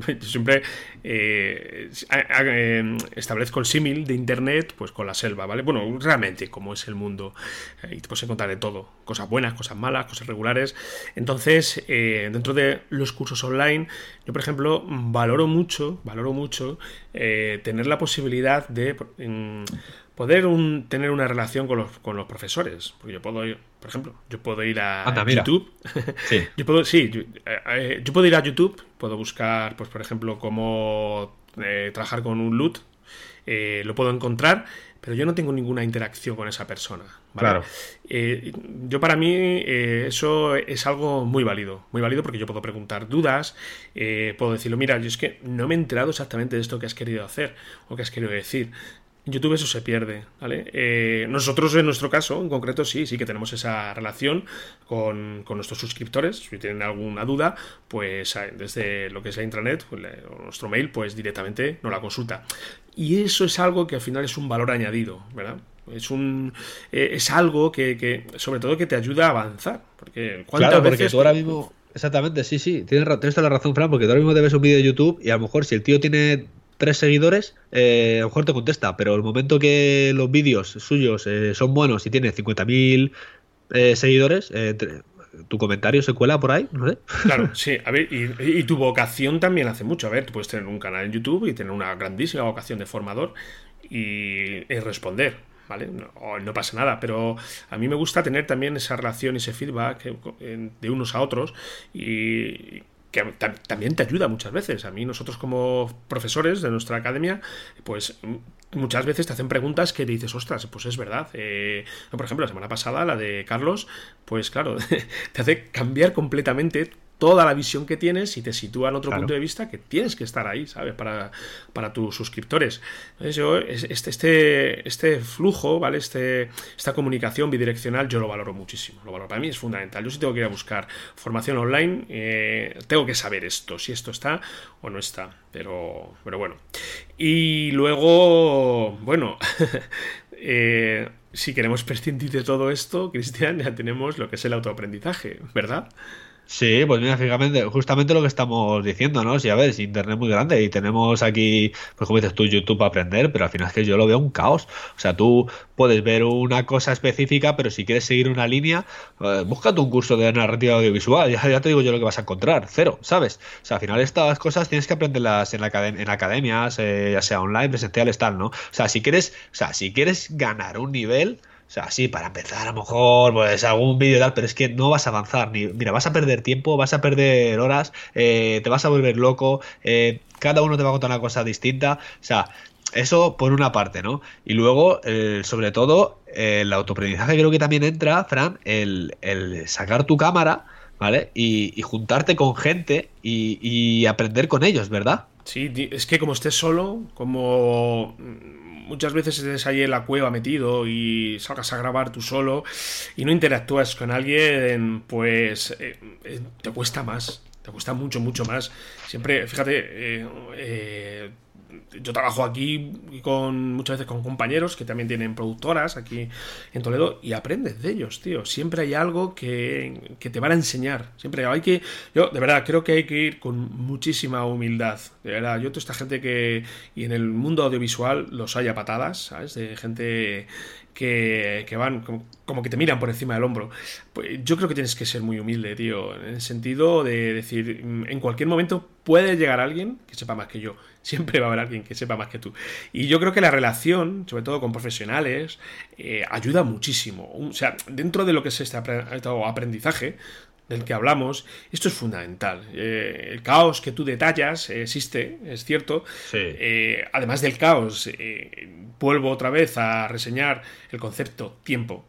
Yo siempre eh, eh, establezco el símil de Internet pues con la selva, ¿vale? Bueno, realmente como es el mundo y te puedes encontrar de todo, cosas buenas, cosas malas, cosas regulares. Entonces, dentro de los cursos online, yo por ejemplo valoro mucho, valoro mucho tener la posibilidad de poder tener una relación con los, con los profesores. Porque yo puedo ir, por ejemplo, yo puedo ir a YouTube. Sí. yo puedo, sí, yo, eh, eh, yo, puedo ir a YouTube, puedo buscar, pues por ejemplo, cómo eh, trabajar con un LUT. lo puedo encontrar, pero yo no tengo ninguna interacción con esa persona. Claro. yo para mí eso es algo muy válido, muy válido porque yo puedo preguntar dudas, puedo decirlo, mira, yo es que no me he enterado exactamente de esto que has querido hacer o que has querido decir. YouTube eso se pierde, ¿vale? Eh, nosotros en nuestro caso, en concreto, sí, sí que tenemos esa relación con, nuestros suscriptores. Si tienen alguna duda, pues desde lo que es la intranet, pues, nuestro mail, pues directamente nos la consulta. Y eso es algo que al final es un valor añadido, ¿verdad? Es un eh, es algo que, sobre todo que te ayuda a avanzar. Porque claro, porque tú ahora mismo Exactamente, sí, sí, tienes, tienes toda la razón, Fran, porque tú ahora mismo te ves un vídeo de YouTube y a lo mejor si el tío tiene tres seguidores, eh, a lo mejor te contesta, pero el momento que los vídeos suyos eh, son buenos y tiene 50.000 eh, seguidores, tu comentario se cuela por ahí, no sé. Claro, sí, a ver, y, tu vocación también hace mucho. A ver, tú puedes tener un canal en YouTube y tener una grandísima vocación de formador y, responder, ¿vale? No, no, pasa nada, pero a mí me gusta tener también esa relación, ese feedback de unos a otros y que también te ayuda muchas veces. A mí, nosotros como profesores de nuestra academia, pues muchas veces te hacen preguntas que dices, ostras, pues es verdad. Eh, por ejemplo, la semana pasada, la de Carlos, pues claro, te hace cambiar completamente toda la visión que tienes y te sitúa en otro punto de vista que tienes que estar ahí, ¿sabes? Para, para tus suscriptores. Entonces yo, este, este, este flujo, ¿vale? Este, esta comunicación bidireccional yo lo valoro muchísimo. Lo valoro. Para mí es fundamental. Yo si tengo que ir a buscar formación online, eh, tengo que saber esto, si esto está o no está. Pero, pero bueno. Y luego, bueno, eh, si queremos prescindir de todo esto, Cristian, ya tenemos lo que es el autoaprendizaje, ¿verdad? Sí, pues mira, fíjate, justamente lo que estamos diciendo, ¿no? Si a ver, si Internet muy grande y tenemos aquí, pues como dices tú, YouTube para aprender, pero al final es que yo lo veo un caos. O sea, tú puedes ver una cosa específica, pero si quieres seguir una línea, eh, búscate un curso de narrativa audiovisual, ya, te digo yo lo que vas a encontrar, cero, ¿sabes? O sea, al final estas cosas tienes que aprenderlas en, la en academias, eh, ya sea online, presenciales, tal, ¿no? O sea, si quieres, o sea, si quieres ganar un nivel o sea, sí, para empezar a lo mejor, pues algún vídeo y tal, pero es que no vas a avanzar. Ni, mira, vas a perder tiempo, vas a perder horas, eh, te vas a volver loco, eh, cada uno te va a contar una cosa distinta. O sea, eso por una parte, ¿no? Y luego, sobre todo, el autoaprendizaje creo que también entra, Fran, el, sacar tu cámara, ¿vale? Y, juntarte con gente y aprender con ellos, ¿verdad? Sí, es que como estés solo, como muchas veces estés ahí en la cueva metido y salgas a grabar tú solo y no interactúas con alguien, pues eh, eh, te cuesta más, te cuesta mucho, mucho más. Siempre, fíjate, eh, yo trabajo aquí con muchas veces con compañeros que también tienen productoras aquí en Toledo y aprendes de ellos, tío. Siempre hay algo que, que, te van a enseñar. Siempre hay que. Yo, de verdad, creo que hay que ir con muchísima humildad. De verdad, yo, toda esta gente que. Y en el mundo audiovisual los hay a patadas, ¿sabes? De gente que, que van como, como, que te miran por encima del hombro. Pues yo creo que tienes que ser muy humilde, tío. En el sentido de decir, en cualquier momento puede llegar alguien que sepa más que yo Siempre va a haber alguien que sepa más que tú. Y yo creo que la relación, sobre todo con profesionales, eh, ayuda muchísimo. O sea, dentro de lo que es este aprendizaje del que hablamos, esto es fundamental. Eh, el caos que tú detallas existe, es cierto. Eh, además del caos, vuelvo otra vez a reseñar el concepto tiempo.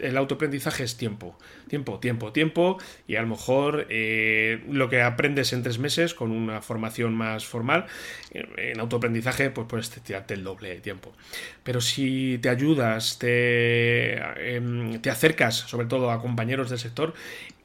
El autoaprendizaje es tiempo, tiempo, tiempo, tiempo, y a lo mejor eh, lo que aprendes en tres meses con una formación más formal, en autoaprendizaje, pues puedes tirarte el doble de tiempo. Pero si te ayudas, te, em, te acercas sobre todo a compañeros del sector,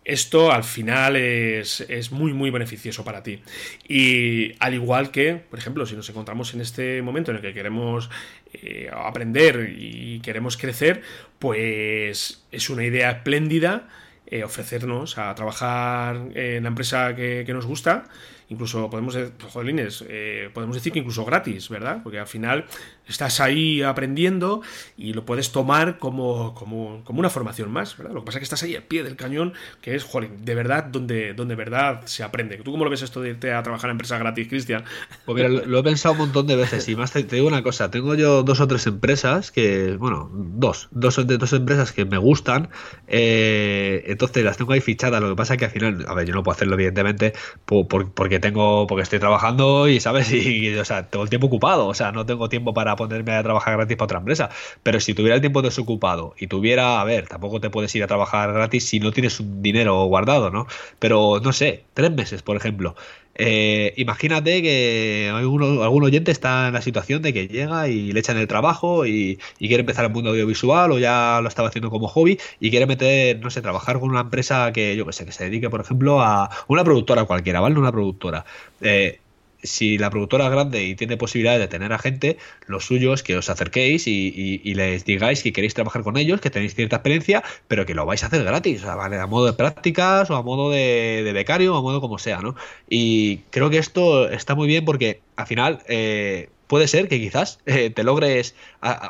esto al final es, es, muy muy beneficioso para ti. Y al igual que, por ejemplo, si nos encontramos en este momento en el que queremos eh, aprender y queremos crecer, pues es una idea espléndida eh, ofrecernos a trabajar en la empresa que, nos gusta incluso podemos, jolines, eh, podemos decir que incluso gratis, ¿verdad? Porque al final estás ahí aprendiendo y lo puedes tomar como, como, como una formación más, ¿verdad? Lo que pasa es que estás ahí al pie del cañón, que es, jolín, de verdad, donde, donde verdad se aprende. ¿Tú cómo lo ves esto de irte a trabajar en empresa gratis, Cristian? Pues mira, lo, he pensado un montón de veces y más te, digo una cosa, tengo yo dos o tres empresas que, bueno, dos, dos, dos empresas que me gustan, eh, entonces las tengo ahí fichadas, lo que pasa es que al final, a ver, yo no puedo hacerlo evidentemente porque tengo, porque estoy trabajando y, ¿sabes? Y, o sea, tengo el tiempo ocupado, o sea, no tengo tiempo para ponerme a trabajar gratis para otra empresa. Pero si tuviera el tiempo desocupado y tuviera, a ver, tampoco te puedes ir a trabajar gratis si no tienes un dinero guardado, ¿no? Pero, no sé, tres meses, por ejemplo. Eh, imagínate que algún, oyente está en la situación de que llega y le echan el trabajo y, y, quiere empezar el mundo audiovisual o ya lo estaba haciendo como hobby y quiere meter, no sé, trabajar con una empresa que yo que sé, que se dedique, por ejemplo, a una productora cualquiera, ¿vale? Una productora. Eh, si la productora es grande y tiene posibilidad de tener a gente, lo suyo es que os acerquéis y, les digáis que queréis trabajar con ellos, que tenéis cierta experiencia, pero que lo vais a hacer gratis, a modo de prácticas o a modo de, becario o a modo como sea, ¿no? Y creo que esto está muy bien porque al final eh, puede ser que quizás eh, te logres...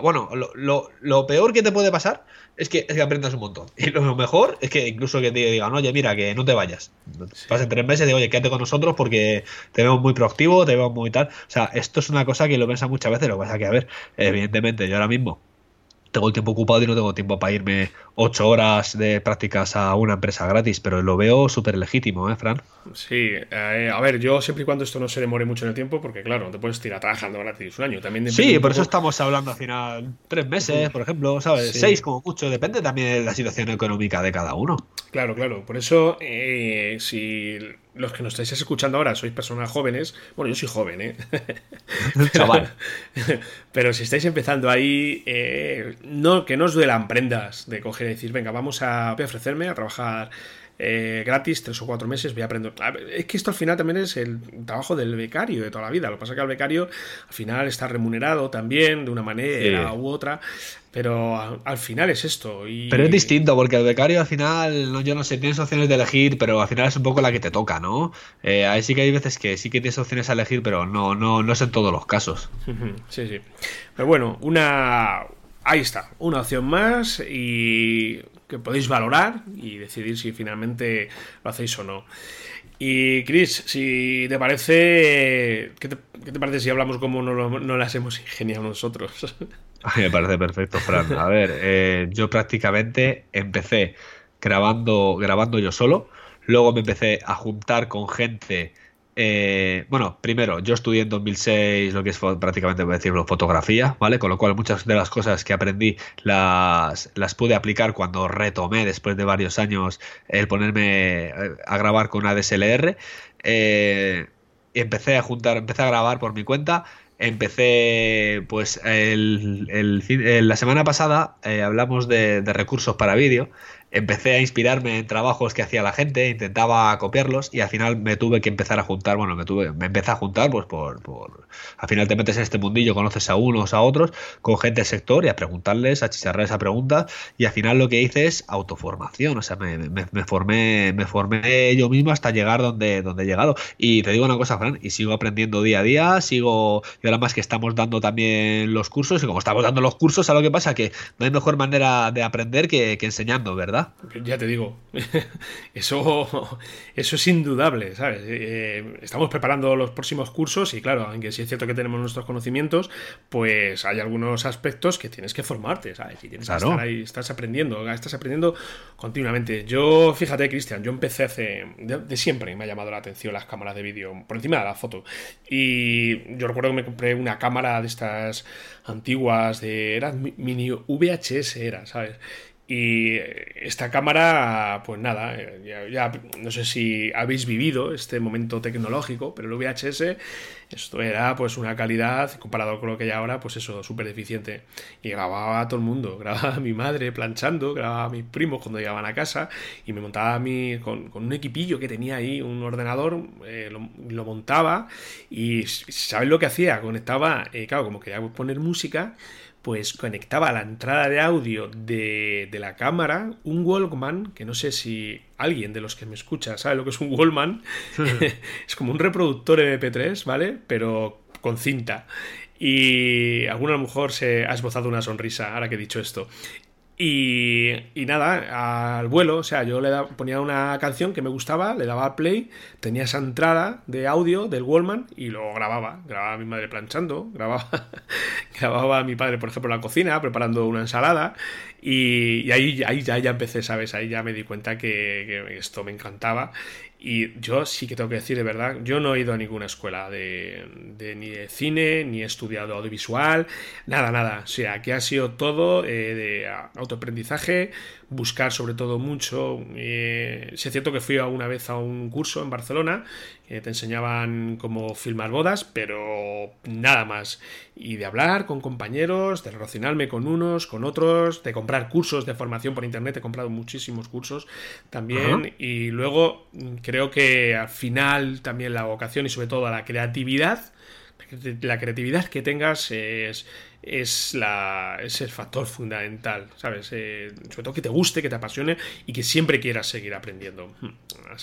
bueno, lo peor que te puede pasar es que, es que aprendas un montón. Y lo mejor es que incluso que te digan, oye, mira, que no te vayas. Pasen tres meses y digo, oye, quédate con nosotros porque te vemos muy proactivo, te vemos muy tal. O sea, esto es una cosa que lo piensa muchas veces, lo que pasa que, a ver, evidentemente, yo ahora mismo tengo el tiempo ocupado y no tengo tiempo para irme ocho horas de prácticas a una empresa gratis, pero lo veo súper legítimo, ¿eh, Fran? Sí, eh, a ver, yo siempre y cuando esto no se demore mucho en el tiempo, porque claro, no te puedes tirar trabajando gratis un año. También sí, por eso estamos hablando al final tres meses, por ejemplo, ¿sabes? Seis como mucho, depende también de la situación económica de cada uno. Claro, claro, por eso, eh, si los que nos estáis escuchando ahora sois personas jóvenes, bueno, yo soy joven, ¿eh? Chaval. Pero si estáis empezando ahí, eh, no, que no os duelan prendas de coger y decir, venga, vamos a, ofrecerme a trabajar eh, gratis, tres o cuatro meses, voy a aprender. Es que esto al final también es el trabajo del becario de toda la vida. Lo que pasa es que el becario al final está remunerado también de una manera u otra. Pero al final es esto. Y... Pero es distinto, porque el becario al final, no, yo no sé, tienes opciones de elegir, pero al final es un poco la que te toca, ¿no? Eh, ahí sí que hay veces que sí que tienes opciones a elegir, pero no, no, no es en todos los casos. Sí, sí. Pero bueno, una. Ahí está, una opción más y que podéis valorar y decidir si finalmente lo hacéis o no. Y Chris, si te parece, ¿qué te, parece si hablamos como no, las hemos ingeniado nosotros? Me parece perfecto, Fran. A ver, eh, yo prácticamente empecé grabando, grabando yo solo, luego me empecé a juntar con gente. Eh, bueno, primero, yo estudié en 2006 lo que es prácticamente, voy decirlo, fotografía, ¿vale? Con lo cual muchas de las cosas que aprendí las, pude aplicar cuando retomé después de varios años el ponerme eh, a grabar con una DSLR. y empecé a juntar, empecé a grabar por mi cuenta Empecé, pues, el, la semana pasada eh, hablamos de, de, recursos para vídeo empecé a inspirarme en trabajos que hacía la gente, intentaba copiarlos y al final me tuve que empezar a juntar, bueno, me tuve, me empecé a juntar, pues por, por al final te metes en este mundillo, conoces a unos, a otros, con gente del sector y a preguntarles, a chicharrar esa pregunta y al final lo que hice es autoformación, o sea, me, me, formé, me formé yo mismo hasta llegar donde, donde he llegado. Y te digo una cosa, Fran, y sigo aprendiendo día a día, sigo, y ahora más que estamos dando también los cursos, y como estamos dando los cursos, a lo que pasa que no hay mejor manera de aprender que, que enseñando, ¿verdad? Ya te digo, eso, eso es indudable, ¿sabes? Eh, estamos preparando los próximos cursos y claro, aunque sí es cierto que tenemos nuestros conocimientos, pues hay algunos aspectos que tienes que formarte, ¿sabes? Y tienes que estar ahí, estás aprendiendo, estás aprendiendo continuamente. Yo, fíjate, Cristian, yo empecé hace, de, siempre me ha llamado la atención las cámaras de vídeo, por encima de la foto. Y yo recuerdo que me compré una cámara de estas antiguas, de, era mini VHS, era, ¿sabes? Y esta cámara, pues nada, ya, no sé si habéis vivido este momento tecnológico, pero el VHS, esto era pues una calidad, comparado con lo que hay ahora, pues eso, súper deficiente. Y grababa a todo el mundo, grababa a mi madre planchando, grababa a mis primos cuando llegaban a casa, y me montaba a mí con, un equipillo que tenía ahí, un ordenador, eh, lo, montaba, y ¿sabes lo que hacía? Conectaba, eh, claro, como quería poner música, pues conectaba a la entrada de audio de, de, la cámara un Walkman, que no sé si alguien de los que me escucha sabe lo que es un Walkman, es como un reproductor MP3, ¿vale? Pero con cinta. Y alguno a lo mejor se ha esbozado una sonrisa ahora que he dicho esto. Y, nada, al vuelo, o sea, yo le ponía una canción que me gustaba, le daba play, tenía esa entrada de audio del Wallman y lo grababa. Grababa a mi madre planchando, grababa, grababa a mi padre, por ejemplo, en la cocina, preparando una ensalada. Y, ahí, ahí ya, ya empecé, ¿sabes? Ahí ya me di cuenta que esto me encantaba y yo sí que tengo que decir de verdad, yo no he ido a ninguna escuela de, ni de cine, ni he estudiado audiovisual, nada, nada. O sea, que ha sido todo eh, de autoaprendizaje, buscar sobre todo mucho. Eh, es cierto que fui una vez a un curso en Barcelona que te enseñaban cómo filmar bodas, pero nada más. Y de hablar con compañeros, de relacionarme con unos, con otros, de comprar cursos de formación por internet. He comprado muchísimos cursos también. Y luego creo que al final también la vocación y sobre todo la creatividad, la creatividad que tengas es es, la, es el factor fundamental, ¿sabes? Eh, sobre todo que te guste, que te apasione y que siempre quieras seguir aprendiendo. Hmm,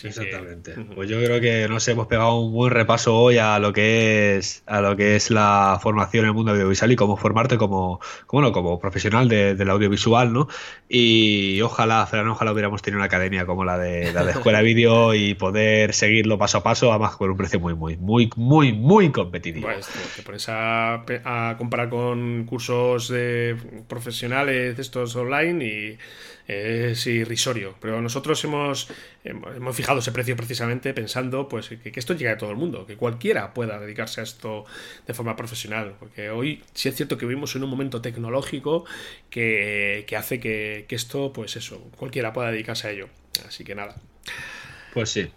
Exactamente. Pues yo creo que nos hemos pegado un buen repaso hoy a lo que es a lo que es la formación en el mundo audiovisual y cómo formarte como, como, como profesional del audiovisual, ¿no? Y ojalá, Fran, ojalá hubiéramos tenido una academia como la de la de Escuela Vídeo y poder seguirlo paso a paso, además con un precio muy, muy, muy, muy, muy competitivo. Pues te pones a, a comparar con cursos de profesionales estos online y es irrisorio. Pero nosotros hemos, hemos fijado ese precio precisamente pensando pues, que, esto llegue a todo el mundo, que cualquiera pueda dedicarse a esto de forma profesional. Porque hoy sí es cierto que vivimos en un momento tecnológico que, que hace que, que esto, pues eso, cualquiera pueda dedicarse a ello. Así que nada. Pues sí.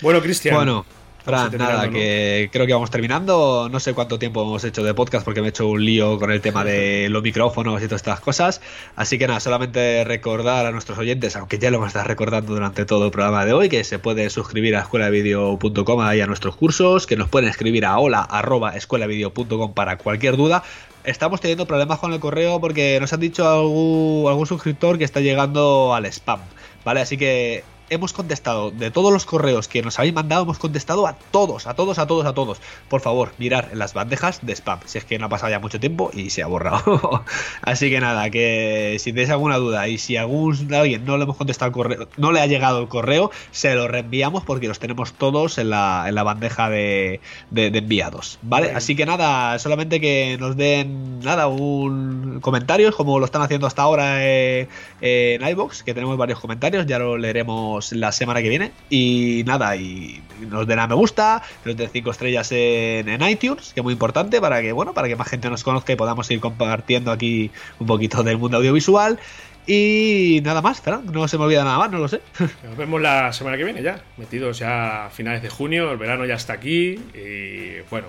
Bueno, Cristian. Bueno, Fran, nada, que creo que vamos terminando. No sé cuánto tiempo hemos hecho de podcast porque me he hecho un lío con el tema de los micrófonos y todas estas cosas. Así que nada, solamente recordar a nuestros oyentes, aunque ya lo hemos estado recordando durante todo el programa de hoy, que se puede suscribir a escuelavideo.com ahí a nuestros cursos, que nos pueden escribir a hola arroba escuelavideo.com para cualquier duda. Estamos teniendo problemas con el correo porque nos han dicho algún, algún suscriptor que está llegando al spam. ¿Vale? Así que hemos contestado de todos los correos que nos habéis mandado, hemos contestado a todos, a todos, a todos, a todos. Por favor, mirar en las bandejas de spam, si es que no ha pasado ya mucho tiempo y se ha borrado. Así que nada, que si tenéis alguna duda y si algún alguien no le hemos contestado el correo, no le ha llegado el correo, se lo reenviamos porque los tenemos todos en la, en la bandeja de, de, enviados, ¿vale? Así que nada, solamente que nos den nada, un comentarios como lo están haciendo hasta ahora eh, en iBox, que tenemos varios comentarios, ya lo leeremos la semana que viene. Y nada, y nos den a me gusta, nos den 5 estrellas en, iTunes, que es muy importante para que, bueno, para que más gente nos conozca y podamos ir compartiendo aquí un poquito del mundo audiovisual. Y nada más, no se me olvida nada más, no lo sé. Nos vemos la semana que viene ya, metidos ya a finales de junio, el verano ya está aquí y bueno,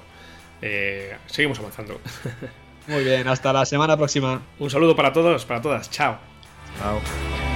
eh, seguimos avanzando. Muy bien, hasta la semana próxima. Un saludo para todos, para todas, chao. Chao.